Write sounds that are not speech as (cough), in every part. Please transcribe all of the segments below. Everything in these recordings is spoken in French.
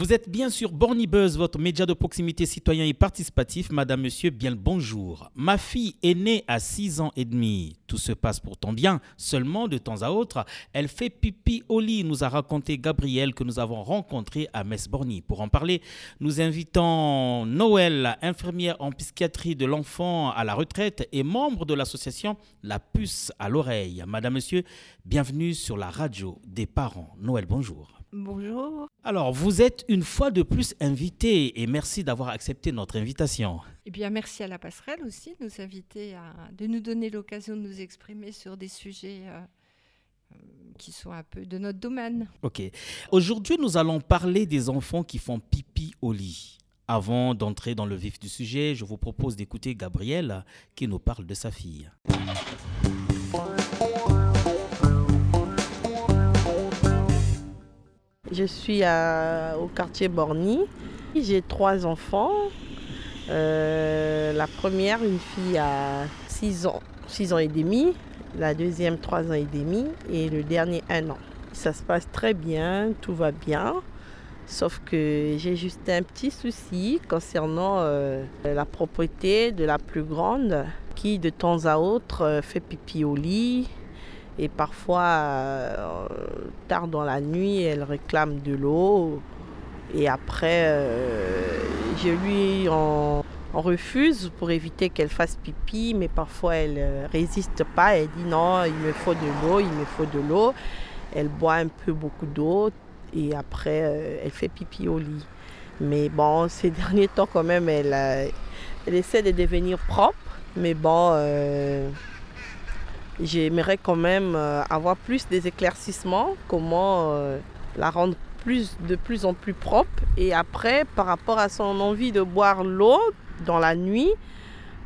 Vous êtes bien sûr Borny Buzz, votre média de proximité citoyen et participatif. Madame, monsieur, bien le bonjour. Ma fille est née à 6 ans et demi. Tout se passe pourtant bien. Seulement, de temps à autre, elle fait pipi au lit, nous a raconté Gabriel que nous avons rencontré à Metz-Borny. Pour en parler, nous invitons Noël, infirmière en psychiatrie de l'enfant à la retraite et membre de l'association La Puce à l'oreille. Madame, monsieur, bienvenue sur la radio des parents. Noël, bonjour. Bonjour. Alors, vous êtes une fois de plus invité et merci d'avoir accepté notre invitation. Eh bien, merci à la passerelle aussi de nous inviter à, de nous donner l'occasion de nous exprimer sur des sujets euh, euh, qui sont un peu de notre domaine. Ok. Aujourd'hui, nous allons parler des enfants qui font pipi au lit. Avant d'entrer dans le vif du sujet, je vous propose d'écouter Gabriel qui nous parle de sa fille. Je suis au quartier Borny. J'ai trois enfants. Euh, la première, une fille à 6 ans, 6 ans et demi. La deuxième, 3 ans et demi. Et le dernier, 1 an. Ça se passe très bien, tout va bien. Sauf que j'ai juste un petit souci concernant euh, la propriété de la plus grande qui, de temps à autre, euh, fait pipi au lit, et parfois, euh, tard dans la nuit, elle réclame de l'eau. Et après, euh, je lui en, refuse pour éviter qu'elle fasse pipi. Mais parfois, elle ne résiste pas. Elle dit non, il me faut de l'eau, il me faut de l'eau. Elle boit un peu beaucoup d'eau. Et après, euh, elle fait pipi au lit. Mais bon, (laughs) ces derniers temps, quand même, elle, euh, elle essaie de devenir propre. Mais bon... J'aimerais quand même euh, avoir plus des éclaircissements, comment euh, la rendre plus, de plus en plus propre. Et après, par rapport à son envie de boire l'eau dans la nuit,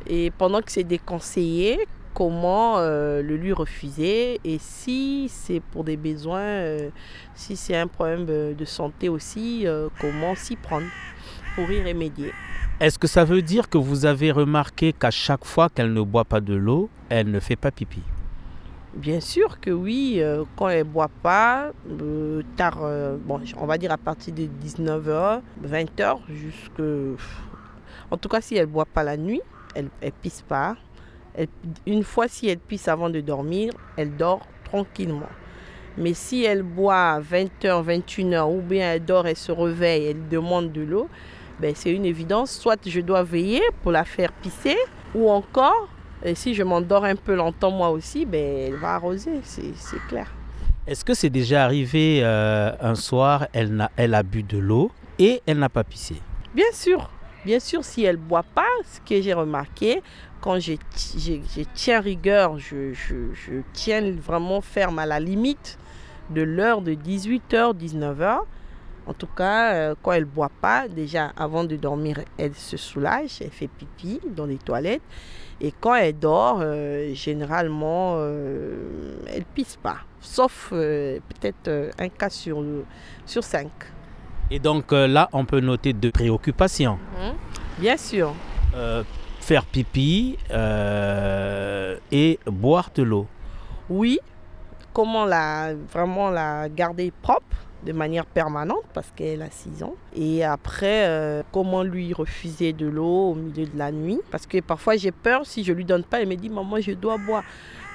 et pendant que c'est déconseillé, comment euh, le lui refuser. Et si c'est pour des besoins, si c'est un problème de santé aussi, comment s'y prendre pour y remédier. Est-ce que ça veut dire que vous avez remarqué qu'à chaque fois qu'elle ne boit pas de l'eau, elle ne fait pas pipi? Bien sûr que oui, euh, quand elle ne boit pas, euh, tard, euh, bon, on va dire à partir de 19h, 20h, jusque... En tout cas, si elle ne boit pas la nuit, elle ne pisse pas. Une fois, si elle pisse avant de dormir, elle dort tranquillement. Mais si elle boit à 20h, 21h, ou bien elle dort, elle se réveille, elle demande de l'eau, ben, c'est une évidence. Soit je dois veiller pour la faire pisser, ou encore, et si je m'endors un peu longtemps moi aussi, ben, elle va arroser, c'est c'est clair. Est-ce que c'est déjà arrivé euh, un soir, elle, n'a- elle a bu de l'eau et elle n'a pas pissé? Bien sûr, bien sûr, si elle ne boit pas, ce que j'ai remarqué, quand je, je- je tiens rigueur, je, je- je tiens vraiment ferme à la limite de l'heure de 18h, 19h. En tout cas, euh, quand elle ne boit pas, déjà avant de dormir, elle se soulage, elle fait pipi dans les toilettes. Et quand elle dort, euh, généralement, euh, elle pisse pas. Sauf euh, peut-être un cas sur, sur cinq. Et donc là, on peut noter deux préoccupations. Bien sûr. Faire pipi et boire de l'eau. Oui, comment la, vraiment la garder propre? De manière permanente parce qu'elle a 6 ans. Et après, euh, comment lui refuser de l'eau au milieu de la nuit? Parce que parfois j'ai peur si je lui donne pas, elle me dit maman je dois boire.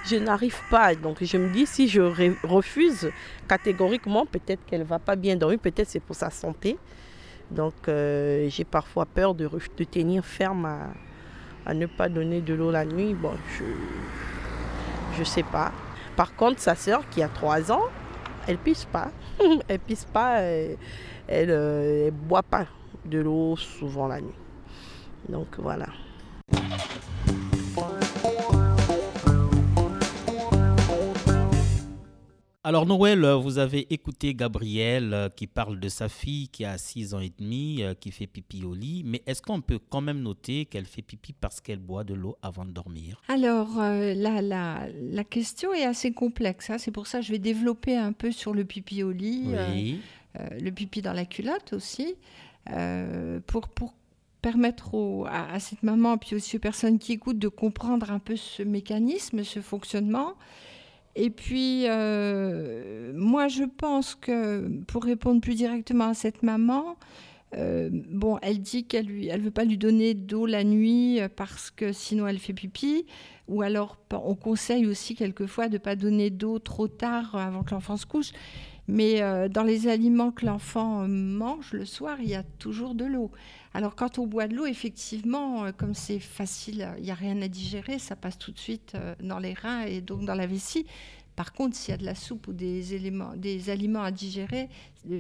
Je n'arrive pas. Donc je me dis si je re- refuse catégoriquement, peut-être qu'elle va pas bien dormir, peut-être c'est pour sa santé. Donc euh, j'ai parfois peur de, de tenir ferme à, ne pas donner de l'eau la nuit. Bon, je je sais pas. Par contre, sa sœur qui a 3 ans, elle pisse pas. (laughs) elle pisse pas, euh, elle, euh, elle boit pas de l'eau souvent la nuit. Donc voilà. Alors Noël, euh, vous avez écouté Gabriel euh, qui parle de sa fille qui a 6 ans et demi, euh, qui fait pipi au lit, mais est-ce qu'on peut quand même noter qu'elle fait pipi parce qu'elle boit de l'eau avant de dormir? Alors, euh, la, la, la question est assez complexe. hein. C'est pour ça que je vais développer un peu sur le pipi au lit, Oui. euh, le pipi dans la culotte aussi, pour, pour permettre au- à, à cette maman, puis aussi aux personnes qui écoutent, de comprendre un peu ce mécanisme, ce fonctionnement. Et puis, euh, moi, je pense que, pour répondre plus directement à cette maman, euh, bon, elle dit qu'elle ne veut pas lui donner d'eau la nuit parce que sinon elle fait pipi. Ou alors, on conseille aussi quelquefois de pas donner d'eau trop tard avant que l'enfant se couche. Mais euh, dans les aliments que l'enfant mange le soir, il y a toujours de l'eau. Alors quand on boit de l'eau, effectivement, euh, comme c'est facile, il n'y a rien à digérer, ça passe tout de suite euh, dans les reins et donc dans la vessie. Par contre, s'il y a de la soupe ou des, éléments, des aliments à digérer,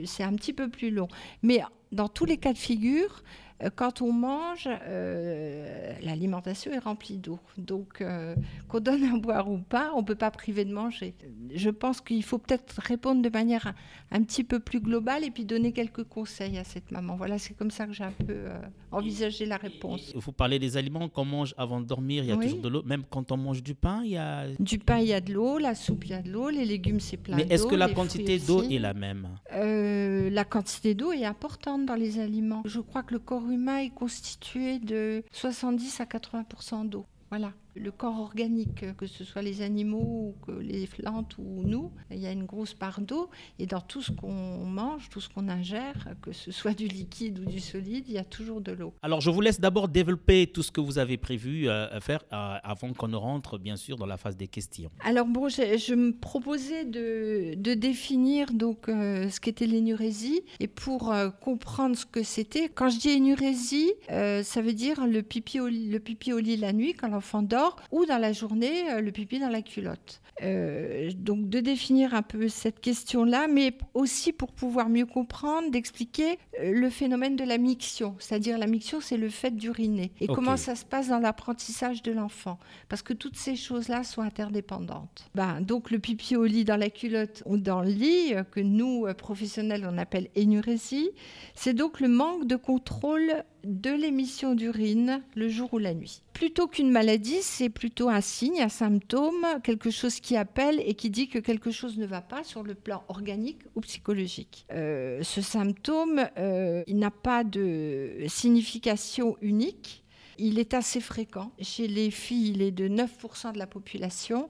c'est un petit peu plus long. Mais dans tous les cas de figure, euh, quand on mange, euh, l'alimentation est remplie d'eau. Donc, euh, qu'on donne à boire ou pas, on ne peut pas priver de manger. Je pense qu'il faut peut-être répondre de manière un, petit peu plus globale et puis donner quelques conseils à cette maman. Voilà, c'est comme ça que j'ai un peu envisagé la réponse. Vous parlez des aliments qu'on mange avant de dormir, il y a toujours de l'eau. Même quand on mange du pain, il y a... Du pain, il y a de l'eau, la soupe, il y a de l'eau, les légumes, c'est plein d'eau. Mais est-ce que la quantité d'eau est la même? La quantité d'eau est importante dans les aliments. Je crois que le corps humain est constitué de 70 à 80% d'eau. Voilà le corps organique, que ce soit les animaux, ou que les plantes ou nous, il y a une grosse part d'eau. Et dans tout ce qu'on mange, tout ce qu'on ingère, que ce soit du liquide ou du solide, il y a toujours de l'eau. Alors je vous laisse d'abord développer tout ce que vous avez prévu euh, faire euh, avant qu'on ne rentre bien sûr dans la phase des questions. Alors bon, je, me proposais de, définir donc euh, ce qu'était l'énurésie et pour comprendre ce que c'était. Quand je dis énurésie, ça veut dire le pipi, au, le pipi au lit la nuit quand l'enfant dort ou dans la journée, euh, le pipi dans la culotte. Euh, donc de définir un peu cette question-là, mais aussi pour pouvoir mieux comprendre, d'expliquer euh, le phénomène de la miction. C'est-à-dire la miction, c'est le fait d'uriner. Et comment ça se passe dans l'apprentissage de l'enfant. Parce que toutes ces choses-là sont interdépendantes. Ben, donc le pipi au lit dans la culotte ou dans le lit, que nous, professionnels, on appelle énurésie, c'est donc le manque de contrôle de l'émission d'urine le jour ou la nuit. Plutôt qu'une maladie, c'est plutôt un signe, un symptôme, quelque chose qui appelle et qui dit que quelque chose ne va pas sur le plan organique ou psychologique. Euh, ce symptôme, euh, il n'a pas de signification unique. Il est assez fréquent. Chez les filles, il est de 9% de la population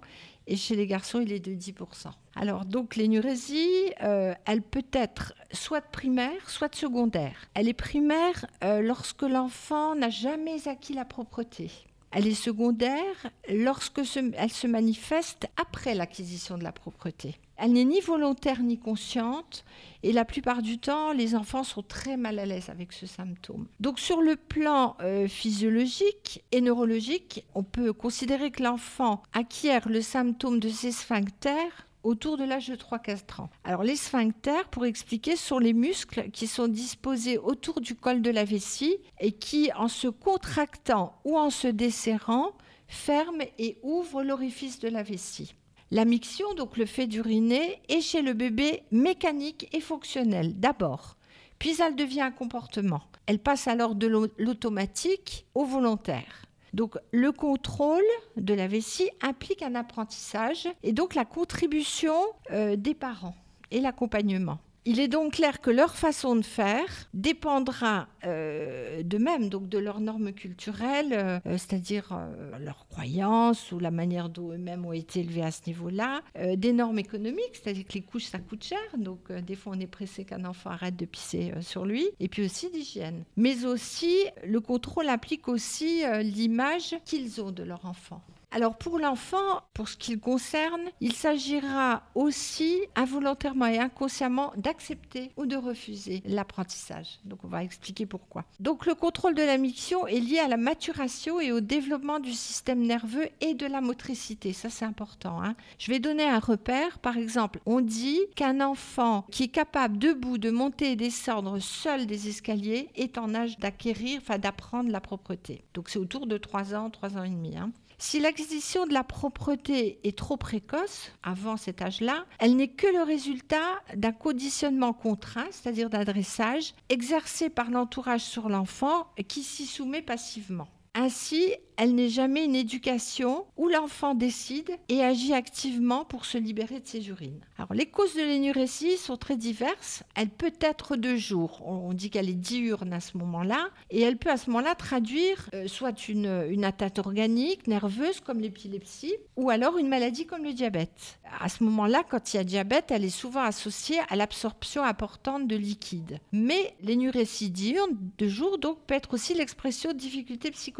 et chez les garçons, il est de 10%. Alors, donc, l'énurésie, euh, elle peut être soit primaire, soit secondaire. Elle est primaire euh, lorsque l'enfant n'a jamais acquis la propreté. Elle est secondaire lorsque elle se manifeste après l'acquisition de la propreté. Elle n'est ni volontaire ni consciente et la plupart du temps, les enfants sont très mal à l'aise avec ce symptôme. Donc sur le plan euh, physiologique et neurologique, on peut considérer que l'enfant acquiert le symptôme de ses sphincters autour de l'âge de 3-4 ans. Alors les sphincters, pour expliquer, sont les muscles qui sont disposés autour du col de la vessie et qui, en se contractant ou en se desserrant, ferment et ouvrent l'orifice de la vessie. La miction, donc le fait d'uriner, est chez le bébé mécanique et fonctionnelle d'abord, puis elle devient un comportement. Elle passe alors de l'automatique au volontaire. Donc le contrôle de la vessie implique un apprentissage et donc la contribution euh, des parents et l'accompagnement. Il est donc clair que leur façon de faire dépendra euh, de même, donc de leurs normes culturelles, euh, c'est-à-dire euh, leurs croyances ou la manière dont eux-mêmes ont été élevés à ce niveau-là, des normes économiques, c'est-à-dire que les couches ça coûte cher, donc des fois on est pressé qu'un enfant arrête de pisser sur lui, et puis aussi d'hygiène. Mais aussi, le contrôle implique aussi l'image qu'ils ont de leur enfant. Alors pour l'enfant, pour ce qu'il concerne, il s'agira aussi involontairement et inconsciemment d'accepter ou de refuser l'apprentissage. Donc on va expliquer pourquoi. Donc le contrôle de la miction est lié à la maturation et au développement du système nerveux et de la motricité. Ça c'est important. Hein. Je vais donner un repère. Par exemple, on dit qu'un enfant qui est capable debout de monter et descendre seul des escaliers est en âge d'acquérir, enfin d'apprendre la propreté. Donc c'est autour de 3 ans, 3 ans et demi. Hein. Si l'acquisition de la propreté est trop précoce, avant cet âge-là, elle n'est que le résultat d'un conditionnement contraint, c'est-à-dire d'un dressage, exercé par l'entourage sur l'enfant qui s'y soumet passivement. Ainsi, elle n'est jamais une éducation où l'enfant décide et agit activement pour se libérer de ses urines. Alors, les causes de l'énurésie sont très diverses. Elle peut être de jour. On dit qu'elle est diurne à ce moment-là. Et elle peut à ce moment-là traduire euh, soit une, atteinte organique, nerveuse, comme l'épilepsie, ou alors une maladie comme le diabète. À ce moment-là, quand il y a diabète, elle est souvent associée à l'absorption importante de liquide. Mais l'énurésie diurne de jour donc peut être aussi l'expression de difficultés psychologiques.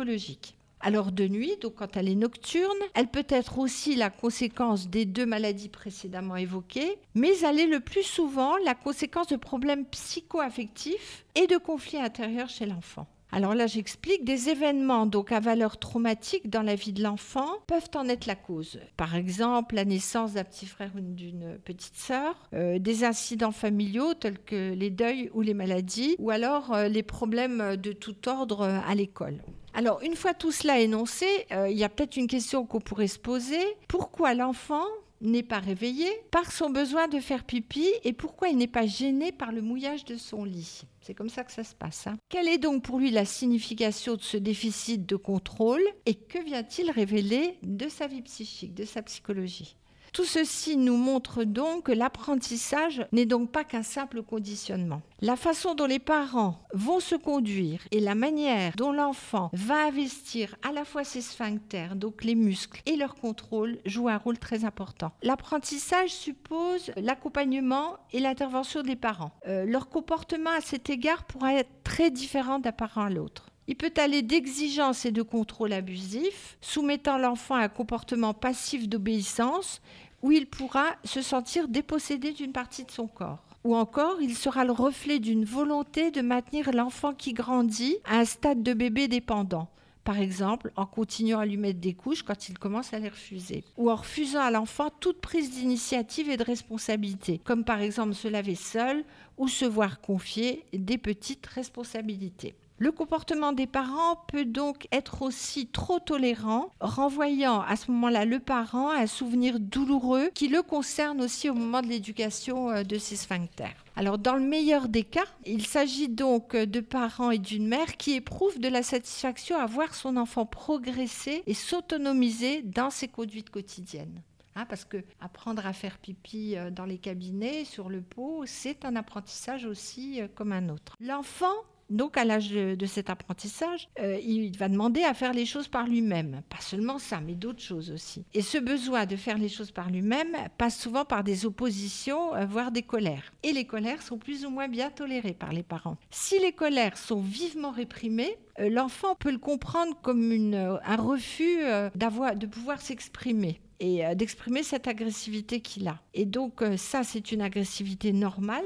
Alors de nuit, donc quand elle est nocturne, elle peut être aussi la conséquence des deux maladies précédemment évoquées, mais elle est le plus souvent la conséquence de problèmes psycho-affectifs et de conflits intérieurs chez l'enfant. Alors là, j'explique des événements donc à valeur traumatique dans la vie de l'enfant peuvent en être la cause. Par exemple, la naissance d'un petit frère ou d'une petite sœur, euh, des incidents familiaux tels que les deuils ou les maladies, ou alors euh, les problèmes de tout ordre à l'école. Alors, une fois tout cela énoncé, euh, il y a peut-être une question qu'on pourrait se poser. Pourquoi l'enfant n'est pas réveillé par son besoin de faire pipi et pourquoi il n'est pas gêné par le mouillage de son lit? C'est comme ça que ça se passe. Hein. Quelle est donc pour lui la signification de ce déficit de contrôle et que vient-il révéler de sa vie psychique, de sa psychologie? Tout ceci nous montre donc que l'apprentissage n'est donc pas qu'un simple conditionnement. La façon dont les parents vont se conduire et la manière dont l'enfant va investir à la fois ses sphincters, donc les muscles, et leur contrôle jouent un rôle très important. L'apprentissage suppose l'accompagnement et l'intervention des parents. Euh, leur comportement à cet égard pourra être très différent d'un parent à l'autre. Il peut aller d'exigence et de contrôle abusif, soumettant l'enfant à un comportement passif d'obéissance, où il pourra se sentir dépossédé d'une partie de son corps. Ou encore, il sera le reflet d'une volonté de maintenir l'enfant qui grandit à un stade de bébé dépendant. Par exemple, en continuant à lui mettre des couches quand il commence à les refuser. Ou en refusant à l'enfant toute prise d'initiative et de responsabilité, comme par exemple se laver seul ou se voir confier des petites responsabilités. Le comportement des parents peut donc être aussi trop tolérant, renvoyant à ce moment-là le parent à un souvenir douloureux qui le concerne aussi au moment de l'éducation euh, de ses sphincters. Alors dans le meilleur des cas, il s'agit donc de parents et d'une mère qui éprouvent de la satisfaction à voir son enfant progresser et s'autonomiser dans ses conduites quotidiennes. Hein, parce que apprendre à faire pipi euh, dans les cabinets, sur le pot, c'est un apprentissage aussi euh, comme un autre. L'enfant donc, à l'âge de, cet apprentissage, euh, il va demander à faire les choses par lui-même. Pas seulement ça, mais d'autres choses aussi. Et ce besoin de faire les choses par lui-même passe souvent par des oppositions, euh, voire des colères. Et les colères sont plus ou moins bien tolérées par les parents. Si les colères sont vivement réprimées, euh, l'enfant peut le comprendre comme un refus de pouvoir s'exprimer et d'exprimer cette agressivité qu'il a. Et donc ça, c'est une agressivité normale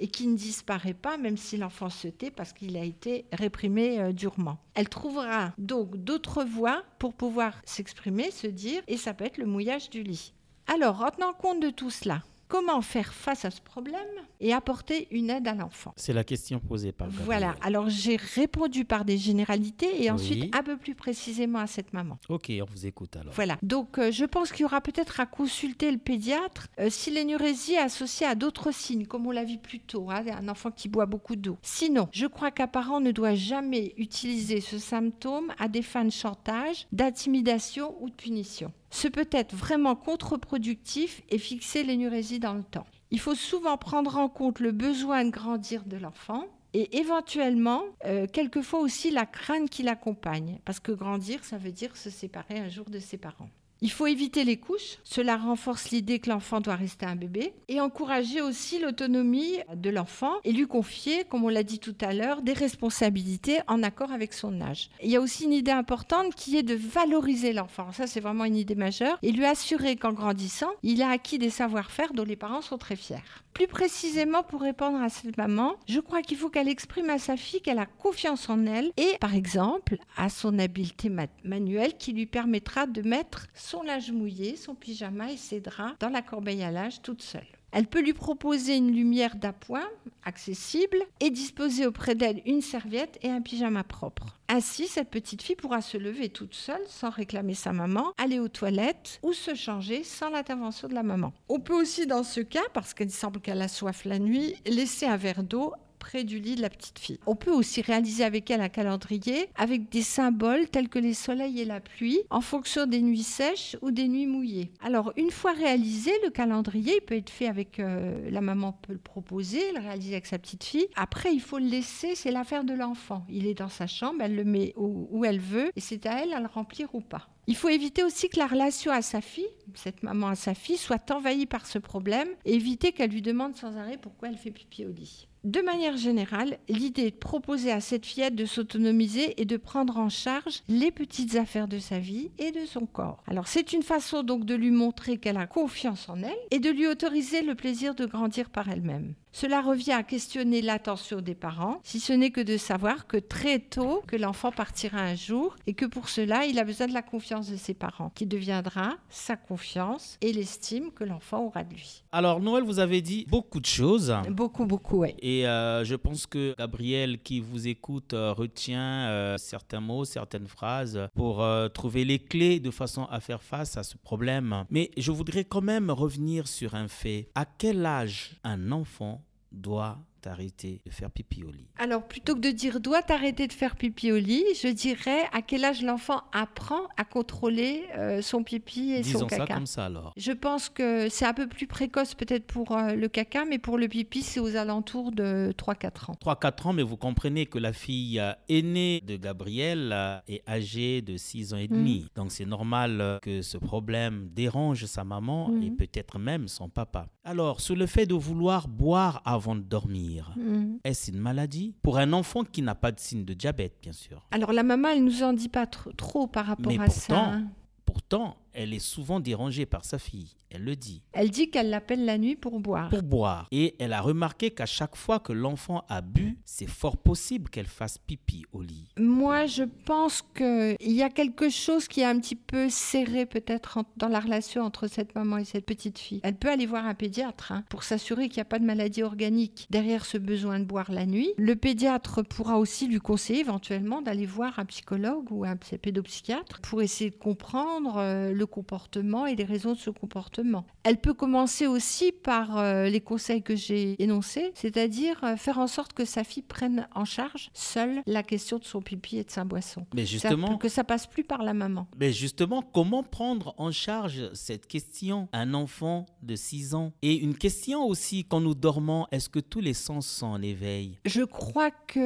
et qui ne disparaît pas même si l'enfant se tait parce qu'il a été réprimé euh, durement. Elle trouvera donc d'autres voies pour pouvoir s'exprimer, se dire, et ça peut être le mouillage du lit. Alors, en tenant compte de tout cela, comment faire face à ce problème et apporter une aide à l'enfant C'est la question posée par Voilà, alors j'ai répondu par des généralités et ensuite un peu plus précisément à cette maman. Ok, on vous écoute alors. Voilà, donc euh, je pense qu'il y aura peut-être à consulter le pédiatre euh, si l'énurésie est associée à d'autres signes, comme on l'a vu plus tôt, hein, un enfant qui boit beaucoup d'eau. Sinon, je crois qu'un parent ne doit jamais utiliser ce symptôme à des fins de chantage, d'intimidation ou de punition. Ce peut être vraiment contre-productif et fixer l'énurésie dans le temps. Il faut souvent prendre en compte le besoin de grandir de l'enfant et éventuellement, euh, quelquefois aussi la crainte qui l'accompagne. Parce que grandir, ça veut dire se séparer un jour de ses parents. Il faut éviter les couches, cela renforce l'idée que l'enfant doit rester un bébé, et encourager aussi l'autonomie de l'enfant et lui confier, comme on l'a dit tout à l'heure, des responsabilités en accord avec son âge. Il y a aussi une idée importante qui est de valoriser l'enfant, ça c'est vraiment une idée majeure, et lui assurer qu'en grandissant, il a acquis des savoir-faire dont les parents sont très fiers. Plus précisément, pour répondre à cette maman, je crois qu'il faut qu'elle exprime à sa fille qu'elle a confiance en elle et, par exemple, à son habileté manuelle qui lui permettra de mettre son linge mouillé, son pyjama et ses draps dans la corbeille à linge toute seule. Elle peut lui proposer une lumière d'appoint accessible et disposer auprès d'elle une serviette et un pyjama propre. Ainsi, cette petite fille pourra se lever toute seule sans réclamer sa maman, aller aux toilettes ou se changer sans l'intervention de la maman. On peut aussi, dans ce cas, parce qu'il semble qu'elle a soif la nuit, laisser un verre d'eau près du lit de la petite fille. On peut aussi réaliser avec elle un calendrier avec des symboles tels que les soleils et la pluie en fonction des nuits sèches ou des nuits mouillées. Alors une fois réalisé, le calendrier il peut être fait avec euh, la maman peut le proposer, le réaliser avec sa petite fille. Après il faut le laisser, c'est l'affaire de l'enfant. Il est dans sa chambre, elle le met où, elle veut et c'est à elle à le remplir ou pas. Il faut éviter aussi que la relation à sa fille, cette maman à sa fille, soit envahie par ce problème et éviter qu'elle lui demande sans arrêt pourquoi elle fait pipi au lit. De manière générale, l'idée est de proposer à cette fillette de s'autonomiser et de prendre en charge les petites affaires de sa vie et de son corps. Alors c'est une façon donc de lui montrer qu'elle a confiance en elle et de lui autoriser le plaisir de grandir par elle-même. Cela revient à questionner l'attention des parents, si ce n'est que de savoir que très tôt que l'enfant partira un jour et que pour cela il a besoin de la confiance de ses parents, qui deviendra sa confiance et l'estime que l'enfant aura de lui. Alors Noël, vous avez dit beaucoup de choses. Beaucoup, beaucoup, oui. Et euh, je pense que Gabriel qui vous écoute euh, retient euh, certains mots, certaines phrases pour trouver les clés de façon à faire face à ce problème. Mais je voudrais quand même revenir sur un fait. À quel âge un enfant doit arrêter de faire pipi au lit Alors, plutôt que de dire doit arrêter de faire pipi au lit, je dirais à quel âge l'enfant apprend à contrôler euh, son pipi et Disons son ça caca? comme ça alors. Je pense que c'est un peu plus précoce peut-être pour euh, le caca, mais pour le pipi, c'est aux alentours de 3-4 ans. 3-4 ans, mais vous comprenez que la fille euh, aînée de Gabriel est âgée de 6 ans et demi. Donc c'est normal que ce problème dérange sa maman et Mhm. peut-être même son papa. Alors, sur le fait de vouloir boire avant de dormir, Mhm. est-ce une maladie Pour un enfant qui n'a pas de signe de diabète, bien sûr? Alors, la maman, elle nous en dit pas tr- trop par rapport Mais à ça. pourtant, hein. Pourtant, elle est souvent dérangée par sa fille. Elle le dit. Elle dit qu'elle l'appelle la nuit pour boire. Pour boire. Et elle a remarqué qu'à chaque fois que l'enfant a bu, c'est fort possible qu'elle fasse pipi au lit. Moi, je pense qu'il y a quelque chose qui est un petit peu serré peut-être dans la relation entre cette maman et cette petite fille. Elle peut aller voir un pédiatre hein, pour s'assurer qu'il n'y a pas de maladie organique derrière ce besoin de boire la nuit. Le pédiatre pourra aussi lui conseiller éventuellement d'aller voir un psychologue ou un psy- pédopsychiatre pour essayer de comprendre euh, le comportement et les raisons de ce comportement. Elle peut commencer aussi par euh, les conseils que j'ai énoncés, c'est-à-dire euh, faire en sorte que sa fille prenne en charge seule la question de son pipi et de sa boisson. Mais Ça- justement, que ça passe plus par la maman. mais justement, comment prendre en charge cette question Un enfant de 6 ans? Et une question aussi, quand nous dormons, est-ce que tous les sens sont en éveil? Je crois que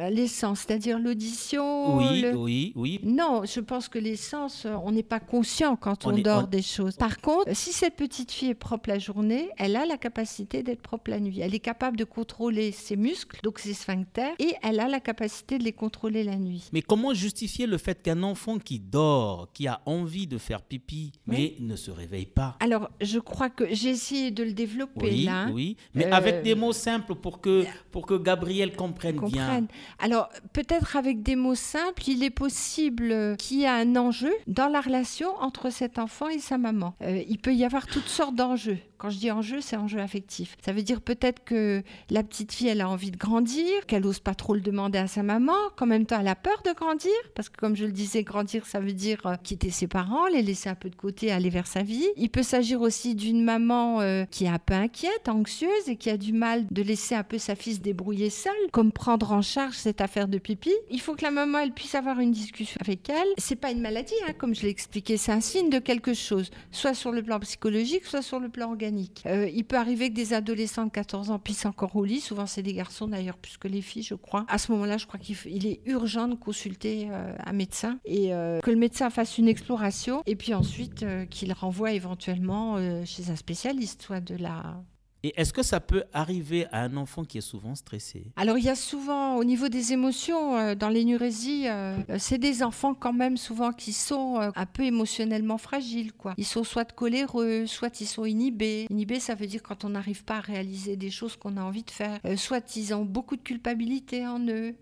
euh, les sens, c'est-à-dire l'audition. Oui, le- oui, oui. Non, je pense que les sens, on n'est pas conscient quand On on, est- dort on- des choses. Par contre, si cette petite fille est propre la journée, elle a la capacité d'être propre la nuit. Elle est capable de contrôler ses muscles, donc ses sphincters, et elle a la capacité de les contrôler la nuit. Mais comment justifier le fait qu'un enfant qui dort, qui a envie de faire pipi, mais ne se réveille pas Alors, je crois que j'ai essayé de le développer Oui, là. oui, mais Euh, avec des mots simples pour que, pour que Gabriel comprenne bien. Alors, peut-être avec des mots simples, il est possible euh, qu'il y ait un enjeu dans la relation entre cet enfant et sa maman. Euh, il peut y avoir toutes sortes d'enjeux. Quand je dis enjeu, c'est enjeu affectif. Ça veut dire peut-être que la petite fille, elle a envie de grandir, qu'elle ose pas trop le demander à sa maman, qu'en même temps, elle a peur de grandir, parce que comme je le disais, grandir, ça veut dire euh, quitter ses parents, les laisser un peu de côté, aller vers sa vie. Il peut s'agir aussi d'une maman euh, qui est un peu inquiète, anxieuse, et qui a du mal de laisser un peu sa fille se débrouiller seule, comme prendre en charge cette affaire de pipi. Il faut que la maman, elle puisse avoir une discussion avec elle. C'est pas une maladie, hein, comme je l'ai expliqué, c'est un signe de quelque chose, soit sur le plan psychologique, soit sur le plan organique. Euh, il peut arriver que des adolescents de 14 ans pissent encore au lit, souvent c'est des garçons d'ailleurs, plus que les filles, je crois. À ce moment-là, je crois qu'il est urgent de consulter euh, un médecin et euh, que le médecin fasse une exploration et puis ensuite qu'il renvoie éventuellement chez un spécialiste, soit de la Et est-ce que ça peut arriver à un enfant qui est souvent stressé? Alors il y a souvent au niveau des émotions euh, dans l'énurésie, euh, euh, c'est des enfants quand même souvent qui sont un peu émotionnellement fragiles quoi. Ils sont soit coléreux, soit ils sont inhibés. Inhibés ça veut dire quand on n'arrive pas à réaliser des choses qu'on a envie de faire. Soit ils ont beaucoup de culpabilité en eux.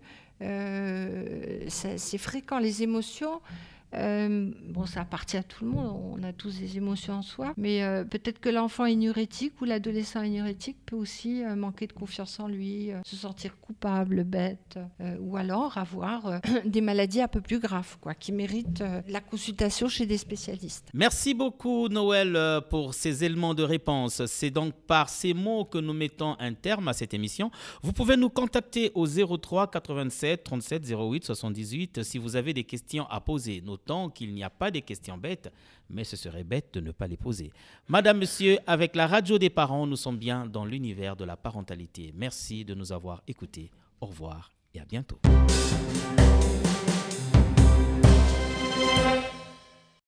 C'est fréquent les émotions. Euh, bon, ça appartient à tout le monde, on a tous des émotions en soi, mais euh, peut-être que l'enfant énurétique ou l'adolescent énurétique peut aussi euh, manquer de confiance en lui, se sentir coupable, bête, ou alors avoir (clears throat) des maladies un peu plus graves, quoi, qui méritent la consultation chez des spécialistes. Merci beaucoup, Noël, pour ces éléments de réponse. C'est donc par ces mots que nous mettons un terme à cette émission. Vous pouvez nous contacter au 03 87 37 08 78 si vous avez des questions à poser. Notons qu'il n'y a pas des questions bêtes, mais ce serait bête de ne pas les poser. Madame, Monsieur, avec la radio des parents, nous sommes bien dans l'univers de la parentalité. Merci de nous avoir écoutés. Au revoir et à bientôt.